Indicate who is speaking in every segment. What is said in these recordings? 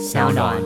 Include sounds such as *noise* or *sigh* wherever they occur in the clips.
Speaker 1: 小暖。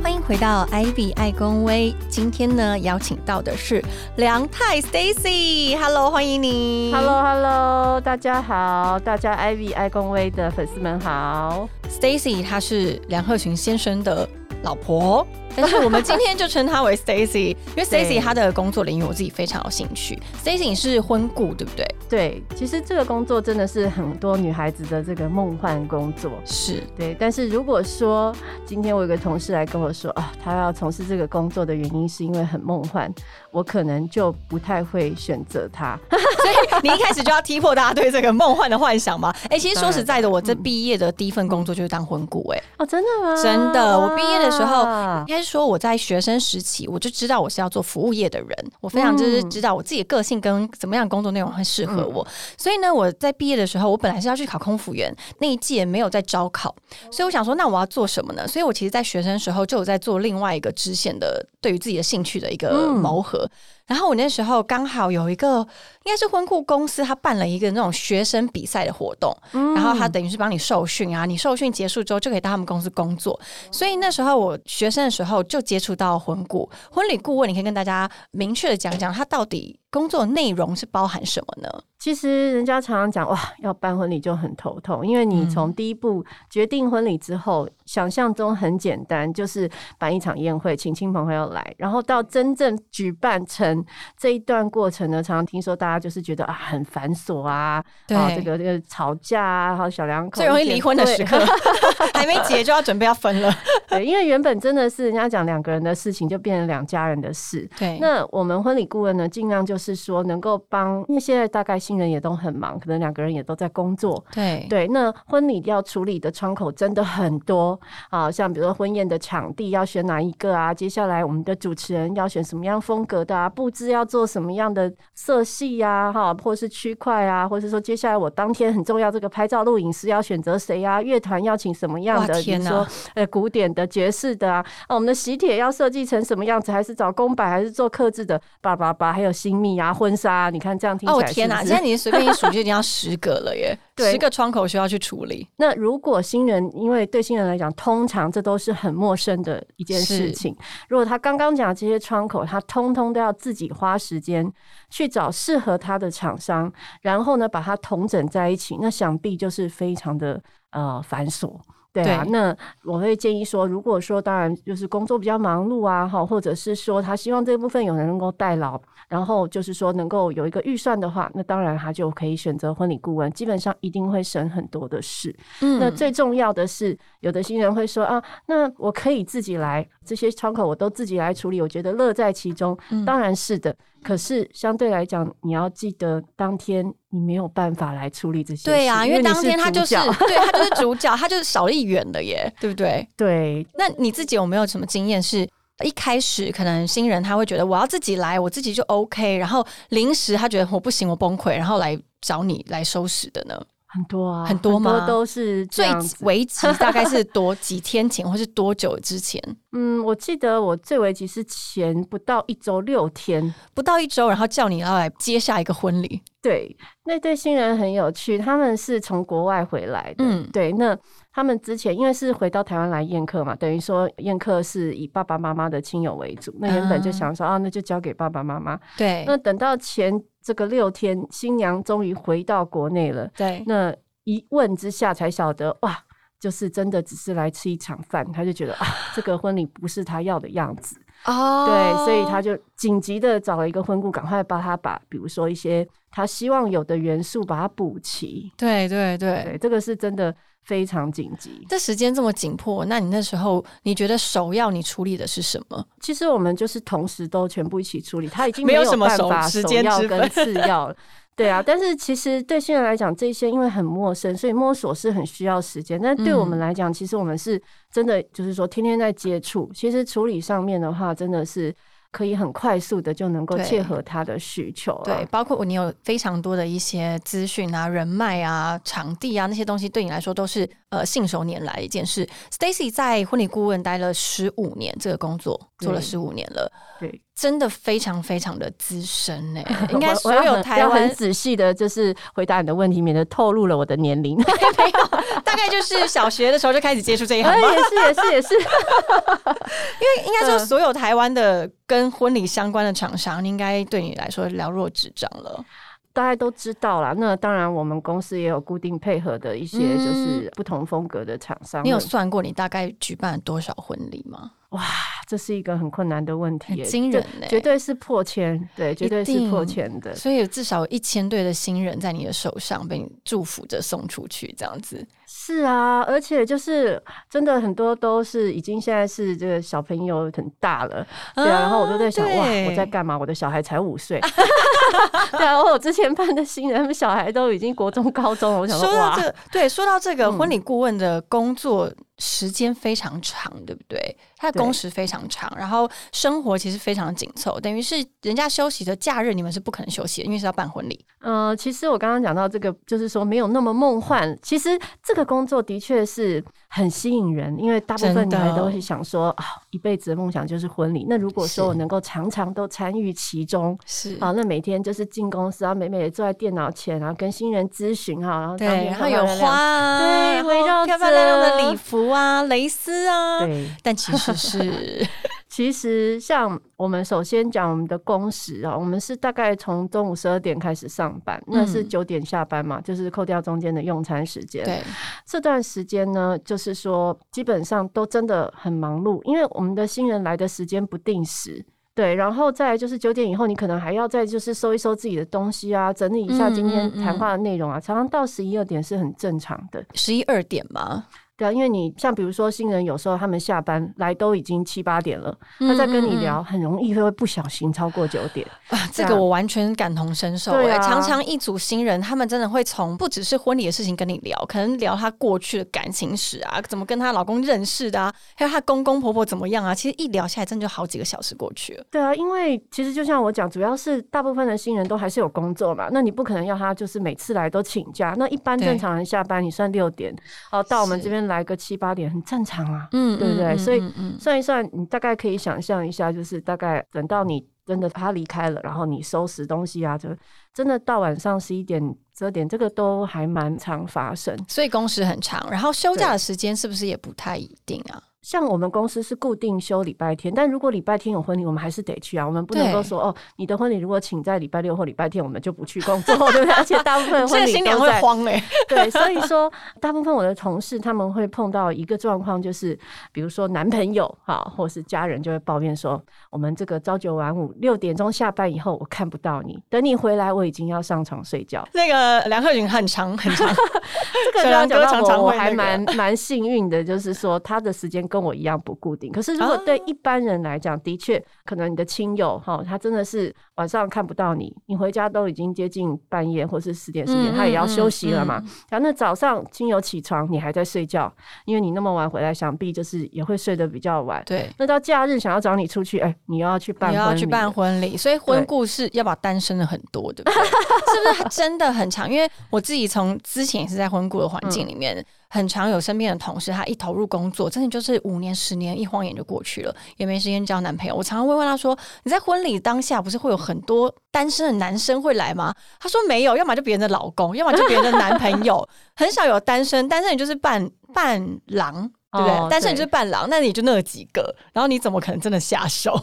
Speaker 2: 欢迎回到 Ivy 爱公威，今天呢邀请到的是梁太 Stacy，Hello，欢迎你
Speaker 3: Hello Hello，大家好，大家 Ivy 爱公威的粉丝们好。
Speaker 2: Stacy，她是梁鹤群先生的老婆，但是我们今天就称她为 Stacy，*laughs* 因为 Stacy 她的工作领域我自己非常有兴趣。Stacy 你是婚顾对不对？
Speaker 3: 对，其实这个工作真的是很多女孩子的这个梦幻工作。
Speaker 2: 是，
Speaker 3: 对，但是如果说今天我有个同事来跟我说啊，他要从事这个工作的原因是因为很梦幻，我可能就不太会选择他。*laughs*
Speaker 2: 所以你一开始就要踢破大家对这个梦幻的幻想吗？哎、其实说实在的，我这毕业的第一份工作就是当婚顾、哎、
Speaker 3: 哦，真的吗？
Speaker 2: 真的，我毕业的时候，
Speaker 3: 哇
Speaker 2: 应该是说我在学生时期，我就知道我是要做服务业的人，我非常就是知道我自己的个性跟怎么样工作内容会适合我，所以呢，我在毕业的时候，我本来是要去考空服员，那一届没有在招考，所以我想说，那我要做什么呢？所以我其实，在学生时候就有在做另外一个支线的对于自己的兴趣的一个
Speaker 3: 嗯
Speaker 2: 谋合。然后我那时候刚好有一个应该是婚顾公司，他办了一个那种学生比赛的活动，
Speaker 3: 嗯
Speaker 2: 然后他等于是帮你受训啊，你受训结束之后就可以到他们公司工作。所以那时候我学生的时候就接触到婚顾婚礼顾问，你可以跟大家明确的讲讲他到底工作内容是包含什么呢？
Speaker 3: 其实人家常常讲哇，要办婚礼就很头痛，因为你
Speaker 2: 嗯
Speaker 3: 从第一步决定婚礼之后，想象中很简单，就是办一场宴会，请亲朋好友来，然后到真正举办成这一段过程呢，常常听说大家就是觉得啊很繁琐啊，
Speaker 2: 对
Speaker 3: 啊这个这个吵架啊，还有小两口
Speaker 2: 最容易离婚的时刻，*laughs* 还没结就要准备要分了。*laughs*
Speaker 3: 对，因为原本真的是人家讲两个人的事情，就变成两家人的事。
Speaker 2: 对，
Speaker 3: 那我们婚礼顾问呢，尽量就是说能够帮，因为现在大概新人也都很忙，可能两个人也都在工作。
Speaker 2: 对
Speaker 3: 对，那婚礼要处理的窗口真的很多啊，像比如说婚宴的场地要选哪一个啊，接下来我们的主持人要选什么样风格的啊，布置要做什么样的色系呀、哈，或是区块啊，或是说接下来我当天很重要这个拍照录影师要选择谁啊，乐团要请什么样的，
Speaker 2: 天
Speaker 3: 说呃古典的、爵士的啊，啊，我们的喜帖要设计成什么样子，还是找公版，还是做刻制的，叭叭叭，还有新密啊、婚纱啊，你看这样听起来
Speaker 2: 哦天哪！现在你随便一数就已经要十个了耶，*laughs*
Speaker 3: 对
Speaker 2: 十个窗口需要去处理。
Speaker 3: 那如果新人，因为对新人来讲，通常这都是很陌生的一件事情。如果他刚刚讲的这些窗口，他通通都要自己花时间去找适合他的厂商，然后呢把它统整在一起，那想必就是非常的呃繁琐。对啊，
Speaker 2: 对
Speaker 3: 那我会建议说，如果说当然就是工作比较忙碌啊，哈，或者是说他希望这部分有人能够代劳，然后就是说能够有一个预算的话，那当然他就可以选择婚礼顾问，基本上一定会省很多的事。
Speaker 2: 嗯
Speaker 3: 那最重要的是，有的新人会说啊，那我可以自己来，这些窗口我都自己来处理，我觉得乐在其中。
Speaker 2: 嗯
Speaker 3: 当然是的，可是相对来讲，你要记得当天你没有办法来处理这些事。
Speaker 2: 对啊、因为当天他就是对他就是主 *laughs* 角，他就是少了一员的耶，对不对？
Speaker 3: 对
Speaker 2: 那你自己有没有什么经验是？一开始可能新人他会觉得我要自己来，我自己就 OK，然后临时他觉得我不行，我崩溃，然后来找你来收拾的呢？
Speaker 3: 很多啊，
Speaker 2: 很多吗
Speaker 3: 都是
Speaker 2: 最。为 *laughs* 急大概是多几天前，或是多久之前？*laughs*
Speaker 3: 嗯，我记得我最为急是前不到一周六天，
Speaker 2: 不到一周，然后叫你要来接下一个婚礼。
Speaker 3: 对，那对新人很有趣，他们是从国外回来的。
Speaker 2: 嗯
Speaker 3: 对，那他们之前因为是回到台湾来宴客嘛，等于说宴客是以爸爸妈妈的亲友为主。那原本就想说啊那就交给爸爸妈妈。
Speaker 2: 对
Speaker 3: 那等到前这个六天，新娘终于回到国内了，
Speaker 2: 对，
Speaker 3: 那一问之下才晓得哇。就是真的只是来吃一场饭，他就觉得啊，这个婚礼不是他要的样子。
Speaker 2: 哦
Speaker 3: 对，所以他就紧急的找了一个婚顾，赶快帮他把，比如说一些他希望有的元素把它补齐。
Speaker 2: 对对对。
Speaker 3: 对，这个是真的非常紧急。
Speaker 2: 这时间这么紧迫，那你那时候你觉得首要你处理的是什么？
Speaker 3: 其实我们就是同时都全部一起处理，他已经
Speaker 2: 没有
Speaker 3: 有
Speaker 2: 什么首
Speaker 3: 办法
Speaker 2: 时间
Speaker 3: 首要跟次要了。对啊，但是其实对新人来讲，这些因为很陌生，所以摸索是很需要时间。但对我们
Speaker 2: 嗯
Speaker 3: 来讲，其实我们是真的就是说天天在接触。其实处理上面的话，真的是可以很快速的就能够切合他的需求啊。
Speaker 2: 对，包括你有非常多的一些资讯啊、人脉啊、场地啊那些东西，对你来说都是呃信手拈来一件事。Stacy 在婚礼顾问待了十五年，这个工作做了十五年了，
Speaker 3: 对，
Speaker 2: 真的非常非常的资深呢。*laughs* 应该所有台湾
Speaker 3: 很仔细的，就是回答你的问题，免得透露了我的年龄。*laughs*
Speaker 2: 没有，大概就是小学的时候就开始接触这一行
Speaker 3: 哎，也是也是也是，*laughs*
Speaker 2: 因为应该说，
Speaker 3: 嗯
Speaker 2: 所有台湾的跟婚礼相关的厂商，应该对你来说了若指掌了。
Speaker 3: 大家都知道啦。那当然，我们公司也有固定配合的一些
Speaker 2: 嗯
Speaker 3: 就是不同风格的厂商。
Speaker 2: 你有算过你大概举办了多少婚礼吗？
Speaker 3: 哇，这是一个很困难的问题
Speaker 2: 惊人
Speaker 3: 绝对是破千，对，绝对是破千的。
Speaker 2: 所以有至少有一千对的新人在你的手上被你祝福着送出去，这样子。
Speaker 3: 是啊，而且就是真的很多都是已经现在是这个小朋友很大了，对啊，然后我就在想，哇，我在干嘛？我的小孩才五岁，*laughs* 对啊，我之前办的新人，他们小孩都已经国中、高中了，我想说，哇
Speaker 2: 这，，对，说到这个
Speaker 3: 嗯。
Speaker 2: 婚礼顾问的工作时间非常长，对不对？他的工时非常长，然后生活其实非常紧凑，等于是人家休息的假日，你们是不可能休息的，因为是要办婚礼。
Speaker 3: 呃，其实我刚刚讲到这个，就是说没有那么梦幻。其实这个工作的确是很吸引人，因为大部分女孩都会想说啊，一辈子的梦想就是婚礼。那如果说我能够常常都参与其中，
Speaker 2: 是。
Speaker 3: 啊，那每天就是进公司啊，美美的坐在电脑前，然后跟新人咨询哈，然后当
Speaker 2: 对，
Speaker 3: 天
Speaker 2: 然后有花啊，
Speaker 3: 对围绕
Speaker 2: 漂漂亮亮的礼服啊、蕾丝啊，
Speaker 3: 对，
Speaker 2: 但其实是
Speaker 3: 其实像我们首先讲我们的工时啊，我们是大概从中午十二点开始上班，那是
Speaker 2: 嗯
Speaker 3: 九点下班嘛，就是扣掉中间的用餐时间。
Speaker 2: 对，
Speaker 3: 这段时间呢，就是说基本上都真的很忙碌，因为我们的新人来的时间不定时。对，然后再来就是九点以后，你可能还要再就是收一收自己的东西啊，整理一下
Speaker 2: 嗯
Speaker 3: 今天谈话的内容啊，常常到十一二点是很正常的。
Speaker 2: 十一二点嘛，
Speaker 3: 对啊，因为你像比如说新人，有时候他们下班来都已经七八点了，他在跟你聊，很容易会不小心超过九点。
Speaker 2: 啊，这个我完全感同身受、欸。
Speaker 3: 对啊
Speaker 2: 常常一组新人，他们真的会从不只是婚礼的事情跟你聊，可能聊他过去的感情史啊，怎么跟她老公认识的啊，还有她公公婆婆怎么样啊。其实一聊下来，真的就好几个小时过去了。
Speaker 3: 对啊，因为其实就像我讲，主要是大部分的新人都还是有工作嘛，那你不可能要他就是每次来都请假。那一般正常人下班，你算六点，哦，到我们这边来个七八点，很正常啊。
Speaker 2: 嗯
Speaker 3: 对不对所以算一算，你大概可以想象一下，就是大概等到你真的他离开了，然后你收拾东西啊，就真的到晚上十一点、十二点，这个都还蛮常发生。
Speaker 2: 所以工时很长，然后休假的时间是不是也不太一定啊？
Speaker 3: 像我们公司是固定休礼拜天，但如果礼拜天有婚礼，我们还是得去啊。我们不能够说哦，你的婚礼如果请在礼拜六或礼拜天，我们就不去工作，*laughs* 对不对？而且大部分婚礼都在
Speaker 2: 慌嘞、*laughs*
Speaker 3: 对，所以说大部分我的同事他们会碰到一个状况，就是比如说男朋友哈，或是家人就会抱怨说，我们这个朝九晚五，六点钟下班以后我看不到你，等你回来我已经要上床睡觉。
Speaker 2: 那个梁鹤云很长很长，
Speaker 3: 这个
Speaker 2: 小梁哥常常
Speaker 3: 我，我还蛮蛮幸运的，就是说他的时间跟我一样不固定。可是如果对一般人来讲，的确可能你的亲友哈，他真的是晚上看不到你，你回家都已经接近半夜或是十点十点，
Speaker 2: 嗯
Speaker 3: 他也要
Speaker 2: 嗯
Speaker 3: 休息了嘛
Speaker 2: 嗯。
Speaker 3: 然后那早上亲友起床，你还在睡觉，因为你那么晚回来，想必就是也会睡得比较晚。
Speaker 2: 对。
Speaker 3: 那到假日想要找你出去，哎，你又要去办婚礼了，
Speaker 2: 你要去办婚礼，所以婚故事要把单身的很多，对不对？*laughs* 是不是真的很长？因为我自己从之前也是在婚故的环境里面，很常有身边的同事，他一投入工作，真的就是五年、十年，一晃眼就过去了，也没时间交男朋友。我常常会问他说：“你在婚礼当下，不是会有很多单身的男生会来吗？”他说：“没有，要么就别人的老公，要么就别人的男朋友，*laughs* 很少有单身。单身你就是伴伴郎。”对不对？
Speaker 3: 哦
Speaker 2: 单身你就是伴郎，那你就那几个，然后你怎么可能真的下手？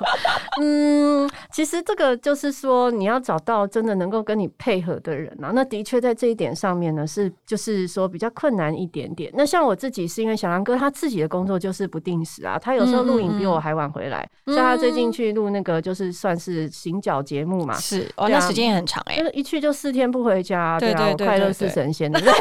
Speaker 2: *laughs*
Speaker 3: 嗯，其实这个就是说，你要找到真的能够跟你配合的人啊。那的确在这一点上面呢，是就是说比较困难一点点。那像我自己是因为小杨哥他自己的工作就是不定时啊，他有时候录影比我还晚回来。
Speaker 2: 嗯
Speaker 3: 像他最近去录那个就是算是行脚节目嘛，
Speaker 2: 是哦，
Speaker 3: 啊
Speaker 2: 那时间也很长哎、
Speaker 3: 就是一去就四天不回家，啊，
Speaker 2: 对对对
Speaker 3: 我快乐
Speaker 2: 对对
Speaker 3: 似神仙，对不对？*laughs*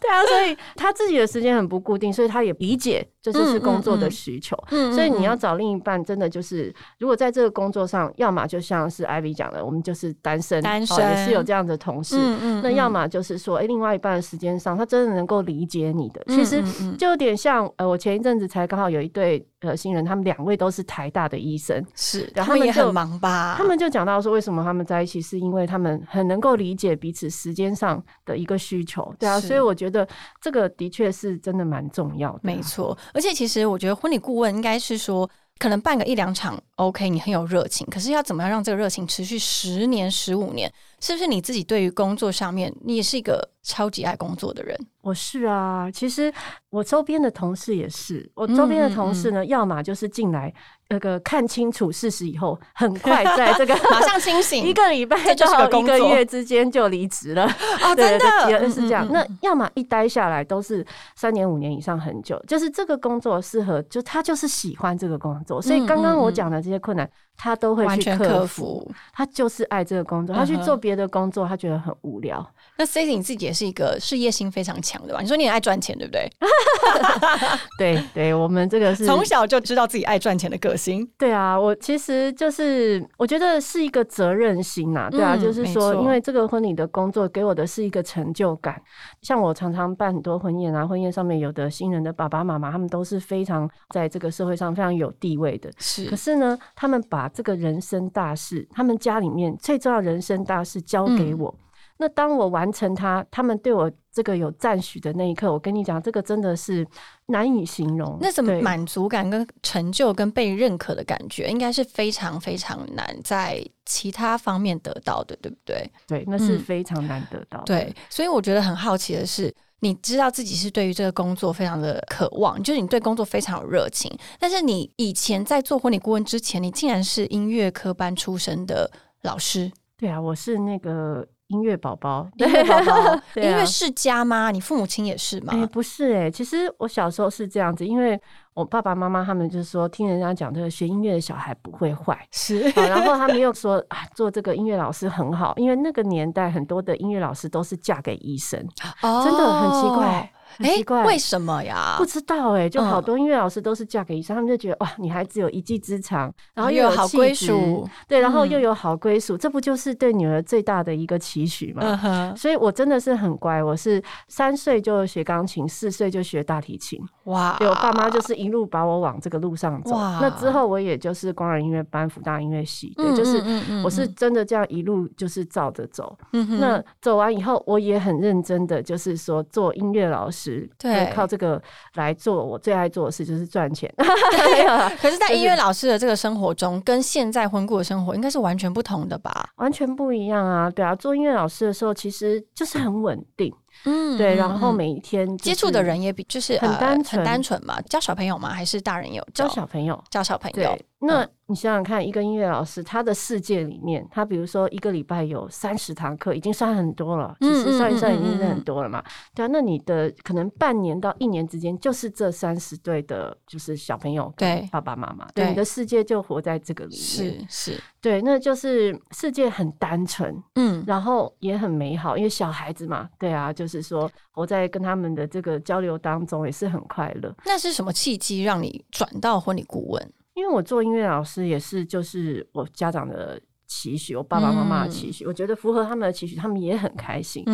Speaker 3: 对啊，所以他自己的时时间很不固定，所以他也理解这就是工作的需求。所以你要找另一半，真的就是如果在这个工作上，要么就像是艾比讲的，我们就是单身，
Speaker 2: 单身
Speaker 3: 也是有这样的同事。那要么就是说，哎，另外一半的时间上，他真的能够理解你的。其实就有点像，呃，我前一阵子才刚好有一对。呃，新人他们两位都是台大的医生，
Speaker 2: 是，然后他们也很忙吧？
Speaker 3: 他们就讲到说，为什么他们在一起，是因为他们很能够理解彼此时间上的一个需求，对啊，所以我觉得这个的确是真的蛮重要的，
Speaker 2: 没错。而且其实我觉得婚礼顾问应该是说。可能办个一两场，OK，你很有热情。可是要怎么样让这个热情持续十年、十五年？是不是你自己对于工作上面，你也是一个超级爱工作的人？
Speaker 3: 我是啊，其实我周边的同事也是。我周边的同事呢，要么就是进来。那个看清楚事实以后，很快在这个 *laughs*
Speaker 2: 马上清醒，
Speaker 3: 一个礼拜到一个月之间就离职了。
Speaker 2: 哦，真的
Speaker 3: 也是这样。那要么一待下来都是三年五年以上很久，就是这个工作适合，就他就是喜欢这个工作。所以刚刚我讲的这些困难。他都会去克服，他就是爱这个工作。他去做别的工作，他觉得很无聊。
Speaker 2: 那 C C 你自己也是一个事业心非常强的吧？你说你爱赚钱，对不对？*laughs*
Speaker 3: 对对，我们这个是 *laughs*
Speaker 2: 从小就知道自己爱赚钱的个性。
Speaker 3: 对啊，我其实就是我觉得是一个责任心呐。对啊，就是说，因为这个婚礼的工作给我的是一个成就感。像我常常办很多婚宴啊，婚宴上面有的新人的爸爸妈妈，他们都是非常在这个社会上非常有地位的。
Speaker 2: 是，
Speaker 3: 可是呢，他们把把这个人生大事，他们家里面最重要人生大事交给我。那当我完成它，他们对我这个有赞许的那一刻，我跟你讲，这个真的是难以形容。
Speaker 2: 那什么满足感、跟成就、跟被认可的感觉，应该是非常非常难在其他方面得到的，对不对？
Speaker 3: 对，那是非常难得到。
Speaker 2: 对，所以我觉得很好奇的是。你知道自己是对于这个工作非常的渴望，就是你对工作非常有热情。但是你以前在做婚礼顾问之前，你竟然是音乐科班出身的老师。
Speaker 3: 对啊，我是那个。音乐宝宝，*laughs*
Speaker 2: 音乐宝宝，*laughs* 音乐世家吗？你父母亲也是吗？
Speaker 3: 哎，不是哎，其实我小时候是这样子，因为我爸爸妈妈他们就是说，听人家讲这个学音乐的小孩不会坏，
Speaker 2: 是，
Speaker 3: 然后他们又说 *laughs* 啊，做这个音乐老师很好，因为那个年代很多的音乐老师都是嫁给医生，真的很奇怪。
Speaker 2: 哎，为什么呀？
Speaker 3: 不知道哎，就好多音乐老师都是嫁给医生，他们就觉得哇，女孩子有一技之长，然后又有
Speaker 2: 好归属，
Speaker 3: 对，然后又有好归属，这不就是对女儿最大的一个期许吗？所以我真的是很乖，我是三岁就学钢琴，四岁就学大提琴。哇！对我爸妈就是一路把我往这个路上走。那之后我也就是光仁音乐班、福大音乐系，对，就是我是真的这样一路就是照着走。那走完以后，我也很认真的，就是说做音乐老师，对，靠这个来做我最爱做的事，就是赚钱。*laughs* *laughs*
Speaker 2: 可是，在音乐老师的这个生活中，跟现在婚顾的生活应该是完全不同的吧？
Speaker 3: 完全不一样啊！对啊，做音乐老师的时候，其实就是很稳定。嗯，对，然后每一天
Speaker 2: 接触的人也比就是
Speaker 3: 很单纯，
Speaker 2: 很单纯嘛，教小朋友吗？还是大人有
Speaker 3: 教小朋友？
Speaker 2: 教小朋友。
Speaker 3: 那你想想看，一个音乐老师，他的世界里面，他比如说一个礼拜有三十堂课，已经算很多了。其实算一算，已经是很多了嘛。对啊，那你的可能半年到一年之间，就是这三十对的，就是小朋友，对爸爸妈妈，对你的世界就活在这个里
Speaker 2: 面。是是，
Speaker 3: 对，那就是世界很单纯，嗯，然后也很美好，因为小孩子嘛，对啊，就是说我在跟他们的这个交流当中也是很快乐。
Speaker 2: 那是什么契机让你转到婚礼顾问？
Speaker 3: 因为我做音乐老师也是，就是我家长的期许，我爸爸妈妈的期许，我觉得符合他们的期许，他们也很开心。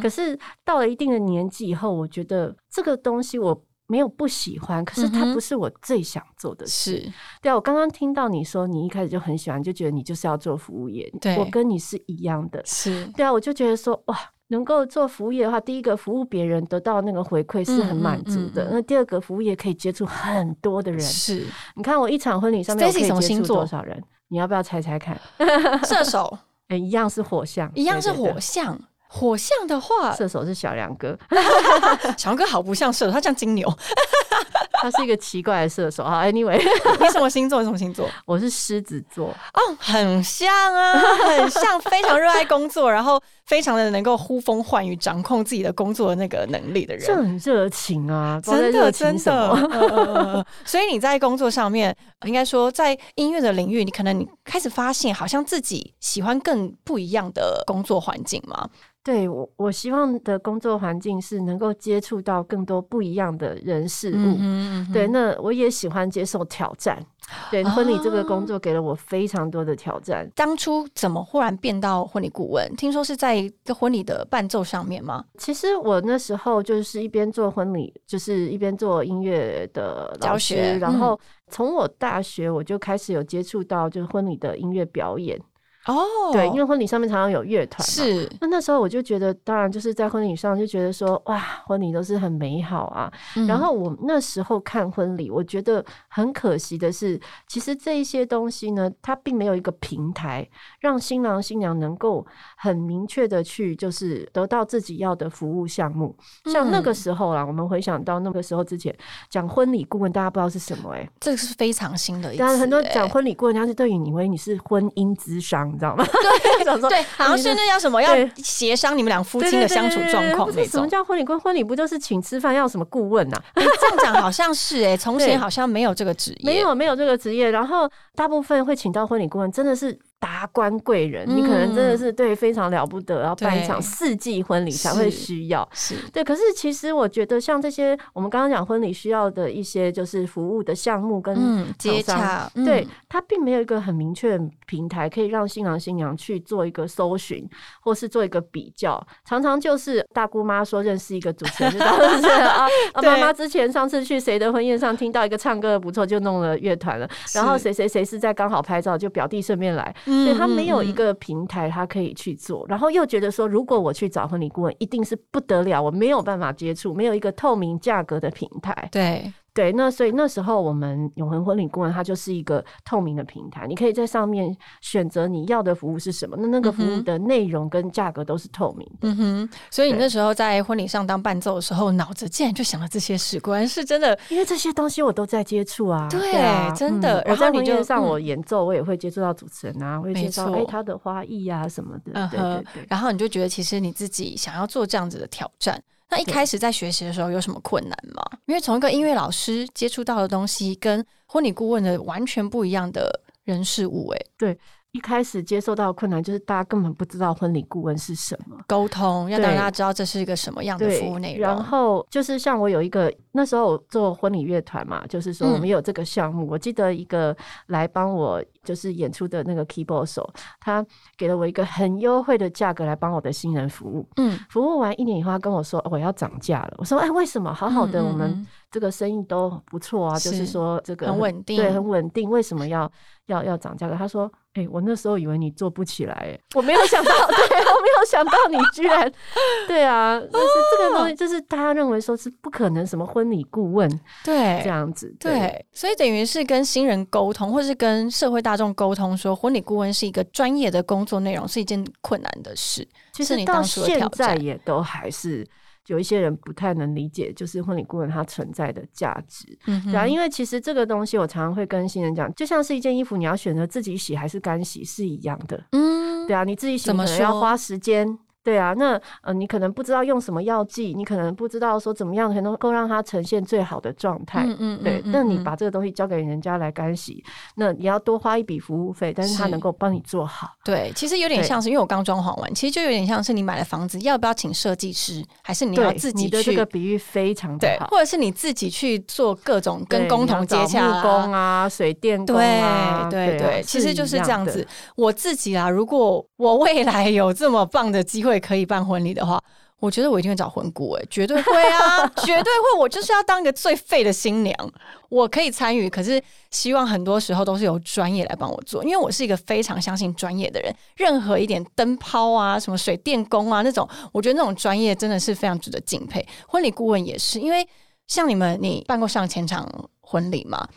Speaker 3: 可是到了一定的年纪以后，我觉得这个东西我没有不喜欢，可是它不是我最想做的事。对啊，我刚刚听到你说你一开始就很喜欢，就觉得你就是要做服务业，我跟你是一样的。
Speaker 2: 是
Speaker 3: 对啊，我就觉得说哇。能够做服务业的话，第一个服务别人得到那个回馈是很满足的。那第二个服务业可以接触很多的人。
Speaker 2: 是，
Speaker 3: 你看我一场婚礼上面可以接触多少人？你要不要猜猜看？*laughs*
Speaker 2: 射手，
Speaker 3: 哎，一样是火象，
Speaker 2: 一样是火象。火象的话，
Speaker 3: 射手是小梁哥。*laughs* *laughs*
Speaker 2: 小梁哥好不像射手，他像金牛。
Speaker 3: 他是一个奇怪的射手啊。Anyway，*laughs*
Speaker 2: 你什么星座？你什么星座？*laughs*
Speaker 3: 我是狮子座。
Speaker 2: 哦，很像啊，很像，非常热爱工作，然后非常的能够呼风唤雨，掌控自己的工作的那个能力的人，
Speaker 3: 这很热情啊，
Speaker 2: 真的真的。所以你在工作上面，应该说在音乐的领域，你可能你开始发现，好像自己喜欢更不一样的工作环境吗？
Speaker 3: 对我，我希望的工作环境是能够接触到更多不一样的人事物。
Speaker 2: 嗯哼
Speaker 3: 对，那我也喜欢接受挑战。对，婚礼这个工作给了我非常多的挑战。
Speaker 2: 当初怎么忽然变到婚礼顾问？听说是在一个婚礼的伴奏上面吗？
Speaker 3: 其实我那时候就是一边做婚礼，就是一边做音乐的
Speaker 2: 教学
Speaker 3: 然后从我大学我就开始有接触到就是婚礼的音乐表演。
Speaker 2: 哦，
Speaker 3: 对，因为婚礼上面常常有乐团。
Speaker 2: 是，
Speaker 3: 那那时候我就觉得，当然就是在婚礼上就觉得说，哇，婚礼都是很美好啊。
Speaker 2: 嗯
Speaker 3: 然后我那时候看婚礼，我觉得很可惜的是，其实这一些东西呢，它并没有一个平台，让新郎新娘能够很明确的去就是得到自己要的服务项目。像那个
Speaker 2: 嗯
Speaker 3: 时候啦，我们回想到那个时候之前讲婚礼顾问，大家不知道是什么哎、
Speaker 2: 这个是非常新的一次、
Speaker 3: 当然很多
Speaker 2: 欸
Speaker 3: 讲婚礼顾问，他是对于你以为你是婚姻咨商，你知道吗？对，*laughs* 想说
Speaker 2: 对，好像是那叫什么，要协商你们俩夫妻的相处状况那
Speaker 3: 种什么。叫婚礼顾问？婚礼不就是请吃饭要什么顾问呐、
Speaker 2: 哎这样讲好像是哎、从前好像没有这个职业，
Speaker 3: 没有没有这个职业，然后大部分会请到婚礼顾问，真的是达官贵人，
Speaker 2: 嗯
Speaker 3: 你可能真的是对非常了不得，要办一场
Speaker 2: 对
Speaker 3: 四季婚礼才会需要。
Speaker 2: 是
Speaker 3: 对，可是其实我觉得像这些我们刚刚讲婚礼需要的一些就是服务的项目跟
Speaker 2: 嗯接洽，嗯
Speaker 3: 对，它并没有一个很明确的平台可以让新郎新娘去做一个搜寻，或是做一个比较。常常就是大姑妈说认识一个主持人，*laughs* 就当是啊，啊妈妈之前上次去谁的婚宴上听到一个唱歌的不错，就弄了乐团了。然后谁谁谁是在刚好拍照，就表弟顺便来。
Speaker 2: 嗯
Speaker 3: 对他没有一
Speaker 2: 嗯。
Speaker 3: 个平台，他可以去做，然后又觉得说，如果我去找婚礼顾问，一定是不得了，我没有办法接触，没有一个透明价格的平台。
Speaker 2: 对，
Speaker 3: 对，那所以那时候我们永恒婚礼顾问它就是一个透明的平台，你可以在上面选择你要的服务是什么，那那个服务的内容跟价格都是透明的。
Speaker 2: 嗯哼，所以你那时候在婚礼上当伴奏的时候，脑子竟然就想了这些事，果然是真的。
Speaker 3: 因为这些东西我都在接触啊，
Speaker 2: 对
Speaker 3: 啊，
Speaker 2: 真的
Speaker 3: 嗯我在
Speaker 2: 然后你就
Speaker 3: 婚宴上
Speaker 2: 嗯
Speaker 3: 我演奏，我也会接触到主持人啊，会
Speaker 2: 没
Speaker 3: 介绍哎
Speaker 2: 错
Speaker 3: 他的花艺啊什么的，对对对。
Speaker 2: 然后你就觉得其实你自己想要做这样子的挑战。那一开始在学习的时候有什么困难吗？因为从一个音乐老师接触到的东西，跟婚礼顾问的完全不一样的人事物、哎，
Speaker 3: 一开始接受到的困难就是大家根本不知道婚礼顾问是什么。
Speaker 2: 沟通要让大家知道这是一个什么样的，服务内容。
Speaker 3: 然后就是像我有一个那时候做婚礼乐团嘛，就是说
Speaker 2: 嗯
Speaker 3: 我们有这个项目，我记得一个来帮我就是演出的那个 keyboard 手，他给了我一个很优惠的价格来帮我的新人服务。
Speaker 2: 嗯，
Speaker 3: 服务完一年以后，他跟我说、哦我要涨价了。我说哎，为什么？好好的，我们
Speaker 2: 嗯
Speaker 3: 这个生意都不错啊，就是
Speaker 2: 是
Speaker 3: 说这个
Speaker 2: 很稳定
Speaker 3: 对，很稳定。为什么要要要涨价格？他说，哎、我那时候以为你做不起来、哎，我没有想到，*laughs* 对我没有想到你居然，对啊，就是这个东西，就是大家认为说是不可能什么婚礼顾问
Speaker 2: 对
Speaker 3: 这样子，
Speaker 2: 对，所以等于是跟新人沟通，或是跟社会大众沟通，说婚礼顾问是一个专业的工作内容，是一件困难的事。
Speaker 3: 其实到
Speaker 2: 当初的挑
Speaker 3: 现在
Speaker 2: 战
Speaker 3: 也都还是有一些人不太能理解，就是婚礼顾问它存在的价值。
Speaker 2: 嗯哼
Speaker 3: 对啊，因为其实这个东西我常常会跟新人讲，就像是一件衣服，你要选择自己洗还是干洗是一样的。
Speaker 2: 嗯，
Speaker 3: 对啊，你自己洗可能要花时间。对啊，那呃，你可能不知道用什么药剂，你可能不知道说怎么样才能够让它呈现最好的状态。
Speaker 2: 嗯嗯
Speaker 3: 对，
Speaker 2: 嗯
Speaker 3: 那你
Speaker 2: 嗯
Speaker 3: 把这个东西交给人家来干洗，那你要多花一笔服务费，但是他能够帮你做好。
Speaker 2: 对，其实有点像是，因为我刚装潢完，其实就有点像是你买了房子，要不要请设计师，还是你要
Speaker 3: 对，
Speaker 2: 自己去
Speaker 3: 你的这个比喻非常的好，。
Speaker 2: 对或者是你自己去做各种跟
Speaker 3: 对
Speaker 2: 工
Speaker 3: 你要找
Speaker 2: 同接洽
Speaker 3: 木工啊、水电工
Speaker 2: 对
Speaker 3: 啊，
Speaker 2: 对对，
Speaker 3: 啊
Speaker 2: 其实就是这样子。我自己啊，如果我未来有这么棒的机会可以办婚礼的话，我觉得我一定会找婚顾，哎，绝对会啊，*laughs* 绝对会。我就是要当一个最废的新娘，我可以参与，可是希望很多时候都是由专业来帮我做，因为我是一个非常相信专业的人。任何一点灯泡啊、什么水电工啊那种，我觉得那种专业真的是非常值得敬佩。婚礼顾问也是，因为像你们，你办过上千场婚礼嘛？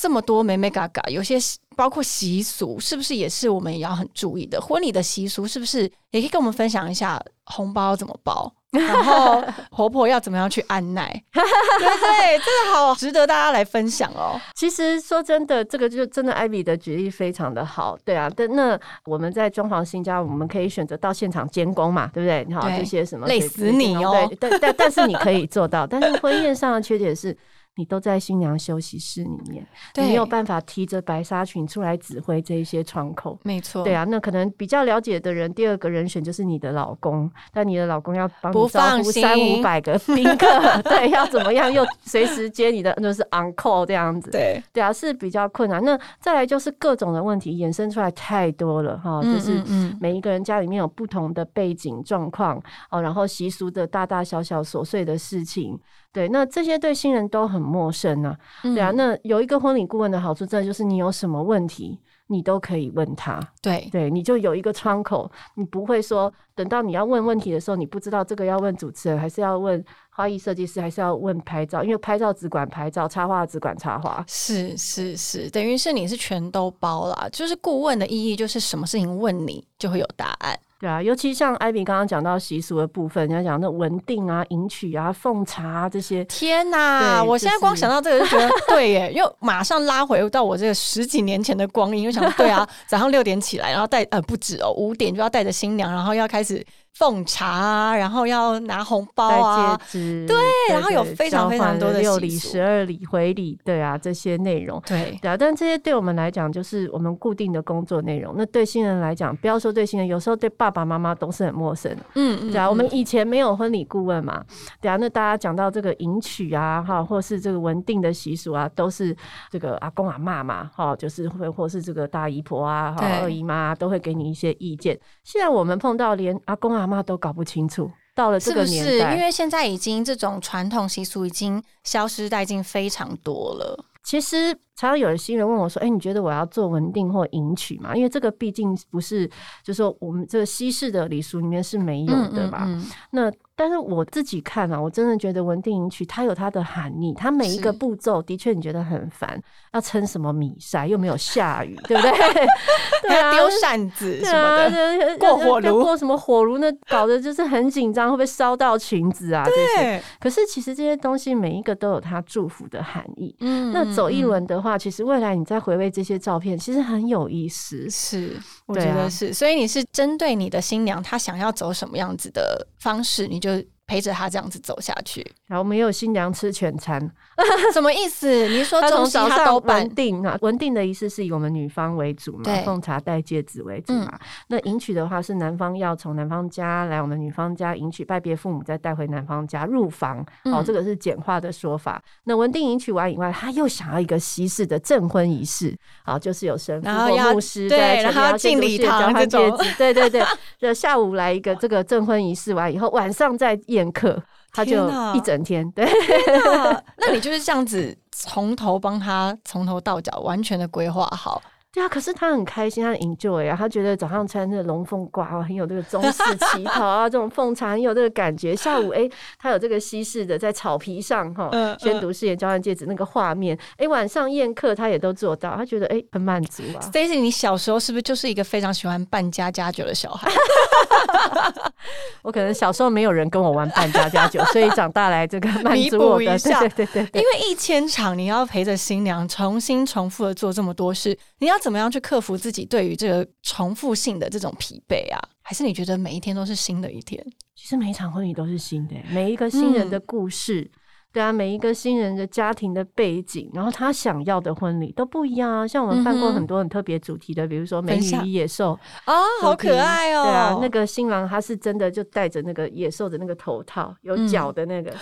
Speaker 2: 这么多美美嘎嘎，有些包括习俗，是不是也是我们也要很注意的？婚礼的习俗是不是也可以跟我们分享一下红包怎么包，*laughs* 然后婆婆要怎么样去按奶，对 *laughs* 不对？这个好值得大家来分享哦。
Speaker 3: 其实说真的，这个就真的艾比的举例非常的好，对啊。但那我们在装潢新家，我们可以选择到现场监工嘛，对不对？好，
Speaker 2: 对
Speaker 3: 这些什么
Speaker 2: 累死你哦
Speaker 3: 对，但但但是你可以做到。但是婚宴上的缺点是。你都在新娘休息室里面，你没有办法提着白纱裙出来指挥这一些窗口。
Speaker 2: 没错，
Speaker 3: 对啊，那可能比较了解的人，第二个人选就是你的老公，但你的老公要帮
Speaker 2: 不
Speaker 3: 你招呼三五百个宾客，*laughs* 对，要怎么样又随时接你的，就是 on call 这样子。
Speaker 2: 对，
Speaker 3: 对啊，是比较困难。那再来就是各种的问题衍生出来太多了哈，
Speaker 2: 嗯
Speaker 3: 就是每一个人家里面有不同的背景状况哦，然后习俗的大大小小琐碎的事情，对，那这些对新人都很陌生啊。对啊，
Speaker 2: 嗯
Speaker 3: 那有一个婚礼顾问的好处，真的就是你有什么问题，你都可以问他。
Speaker 2: 对
Speaker 3: 对，你就有一个窗口，你不会说等到你要问问题的时候，你不知道这个要问主持人，还是要问花艺设计师，还是要问拍照，因为拍照只管拍照，插画只管插画。
Speaker 2: 是是是，等于是你是全都包了。就是顾问的意义，就是什么事情问你就会有答案。
Speaker 3: 对啊，尤其像艾比刚刚讲到习俗的部分，人家讲那文定啊、迎娶啊、奉茶啊这些，
Speaker 2: 天哪！
Speaker 3: 对
Speaker 2: 我现在光想到这个就觉得 *laughs* 对耶，因为马上拉回到我这个十几年前的光阴，又想对啊，*laughs* 早上六点起来，然后带呃不止哦，五点就要带着新娘，然后要开始奉茶啊，然后要拿红包啊
Speaker 3: 戒，指，
Speaker 2: 对然后有非常非常多的
Speaker 3: 六礼、十二礼、回礼，对啊，这些内容。
Speaker 2: 对
Speaker 3: 对啊，但这些对我们来讲就是我们固定的工作内容。那对新人来讲，不要说对新人，有时候对爸爸妈妈都是很陌生的。
Speaker 2: 嗯嗯
Speaker 3: 对啊，我们以前没有婚礼顾问嘛，对啊，那大家讲到这个迎娶啊，哈，或是这个文定的习俗啊，都是这个阿公阿妈嘛，哈，就是会或是这个大姨婆啊，哈，二姨妈、啊、都会给你一些意见。现在我们碰到连阿公阿妈都搞不清楚，到了这个
Speaker 2: 是不是？
Speaker 3: 年代，
Speaker 2: 因为现在已经这种传统习俗已经消失殆尽非常多了。
Speaker 3: 其实常常有人新人问我说：“哎、你觉得我要做文定或迎娶吗？因为这个毕竟不是，就是说我们这个西式的礼俗里面是没有的吧。
Speaker 2: 嗯嗯
Speaker 3: 那但是我自己看啊，我真的觉得文定迎娶它有它的含义，它每一个步骤的确你觉得很烦，要撑什么米筛，又没有下雨，对不对？*laughs* 对啊
Speaker 2: 还要丢扇子什么的。
Speaker 3: 对
Speaker 2: 过火炉
Speaker 3: 过什么火炉？那搞得就是很紧张，会不会烧到裙子啊？这些。可是其实这些东西每一个都有它祝福的含义。
Speaker 2: 嗯
Speaker 3: 那走一
Speaker 2: 嗯
Speaker 3: 轮的话，其实未来你再回味这些照片，其实很有意思。
Speaker 2: 是，我觉得是，所以你是针对你的新娘，她想要走什么样子的方式，你就陪着他这样子走下去。
Speaker 3: 然后我们也有新娘吃全餐，*laughs*
Speaker 2: 什么意思？你说
Speaker 3: 从早上
Speaker 2: 她都办
Speaker 3: 文？定啊，文定的仪式是以我们女方为主嘛，奉茶戴戒指为主
Speaker 2: 嗯
Speaker 3: 嘛。那迎娶的话是男方要从男方家来我们女方家迎娶，拜别父母，再带回男方家入房。哦，
Speaker 2: 嗯
Speaker 3: 这个是简化的说法。那文定迎娶完以外，他又想要一个西式的证婚仪式，啊，就是有神父或牧师
Speaker 2: 对然后要
Speaker 3: 要先
Speaker 2: 敬礼堂
Speaker 3: 换
Speaker 2: 这种
Speaker 3: 戒指，对对对。*laughs* 就下午来一个这个证婚仪式完以后，晚上再宴客。他就一整天，对，
Speaker 2: 那 *laughs* 那你就是这样子从头帮他从头到脚完全的规划好。
Speaker 3: 对啊，可是他很开心，他很 enjoy 啊，他觉得早上穿这个龙凤褂啊，很有这个中式旗袍啊，*laughs* 这种凤茶很有这个感觉。下午哎、他有这个西式的在草皮上哈
Speaker 2: 嗯，
Speaker 3: 宣读誓言、交换戒指那个画面，哎、晚上宴客他也都做到，他觉得哎、很满足啊。
Speaker 2: Stacy，你小时候是不是就是一个非常喜欢扮家家酒的小孩？*laughs*
Speaker 3: 我可能小时候没有人跟我玩扮家家酒，所以长大来这个满
Speaker 2: 弥
Speaker 3: 足我的，
Speaker 2: 补一下 *laughs*
Speaker 3: 对对对对
Speaker 2: 因为一千场你要陪着新娘重新重复的做这么多事，你要怎么样去克服自己对于这个重复性的这种疲惫啊？还是你觉得每一天都是新的一天？
Speaker 3: 其实每一场婚礼都是新的，每一个新人的故事。对啊，每一个新人的家庭的背景，然后他想要的婚礼都不一样啊。像我们办过很多很特别主题的，比如说《美女与野兽》
Speaker 2: 啊，好可爱哦！
Speaker 3: 对啊，那个新郎他是真的就戴着那个野兽的那个头套，有
Speaker 2: 嗯
Speaker 3: 角的那个，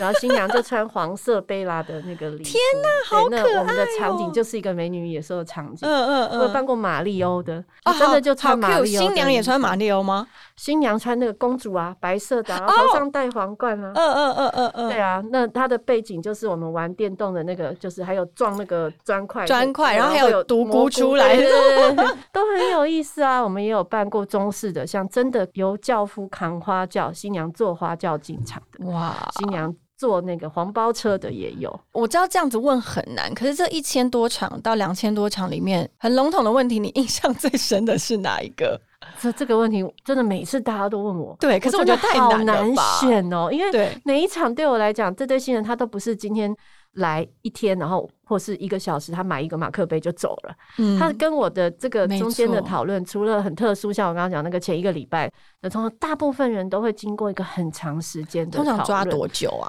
Speaker 3: 然后新娘就穿黄色贝拉的那个礼服。天
Speaker 2: 哪好
Speaker 3: 那
Speaker 2: 可
Speaker 3: 我们的场景就是一个美女与野兽的场景。
Speaker 2: 嗯嗯
Speaker 3: 我有办过马里欧的，
Speaker 2: 哦
Speaker 3: 真的就穿马里欧。
Speaker 2: 新娘也穿马，里欧吗？
Speaker 3: 新娘穿那个公主啊，白色的啊，然后头上戴皇冠啊。
Speaker 2: 嗯嗯嗯嗯嗯，
Speaker 3: 对啊，那它的背景就是我们玩电动的那个，就是还有撞那个砖块，
Speaker 2: 砖块然后还有
Speaker 3: 会
Speaker 2: 独孤出来
Speaker 3: 对对对对 *laughs* 都很有意思啊。我们也有办过中式的，像真的由轿夫扛花轿，新娘坐花轿进场的，
Speaker 2: 哇，
Speaker 3: 新娘坐那个黄包车的也有。
Speaker 2: 我知道这样子问很难，可是这一千多场到两千多场里面，很笼统的问题，你印象最深的是哪一个？
Speaker 3: 这这个问题真的每次大家都问我，
Speaker 2: 对，可是我觉得太
Speaker 3: 好
Speaker 2: 难？
Speaker 3: 选哦，因为，每一场对我来讲，这对新人他都不是今天来一天，然后或是一个小时，他买一个马克杯就走了。
Speaker 2: 嗯
Speaker 3: 他跟我的这个中间的
Speaker 2: 错
Speaker 3: 讨论，除了很特殊，像我刚刚讲那个前一个礼拜，那通常大部分人都会经过一个很长时间的
Speaker 2: 通常抓多久啊？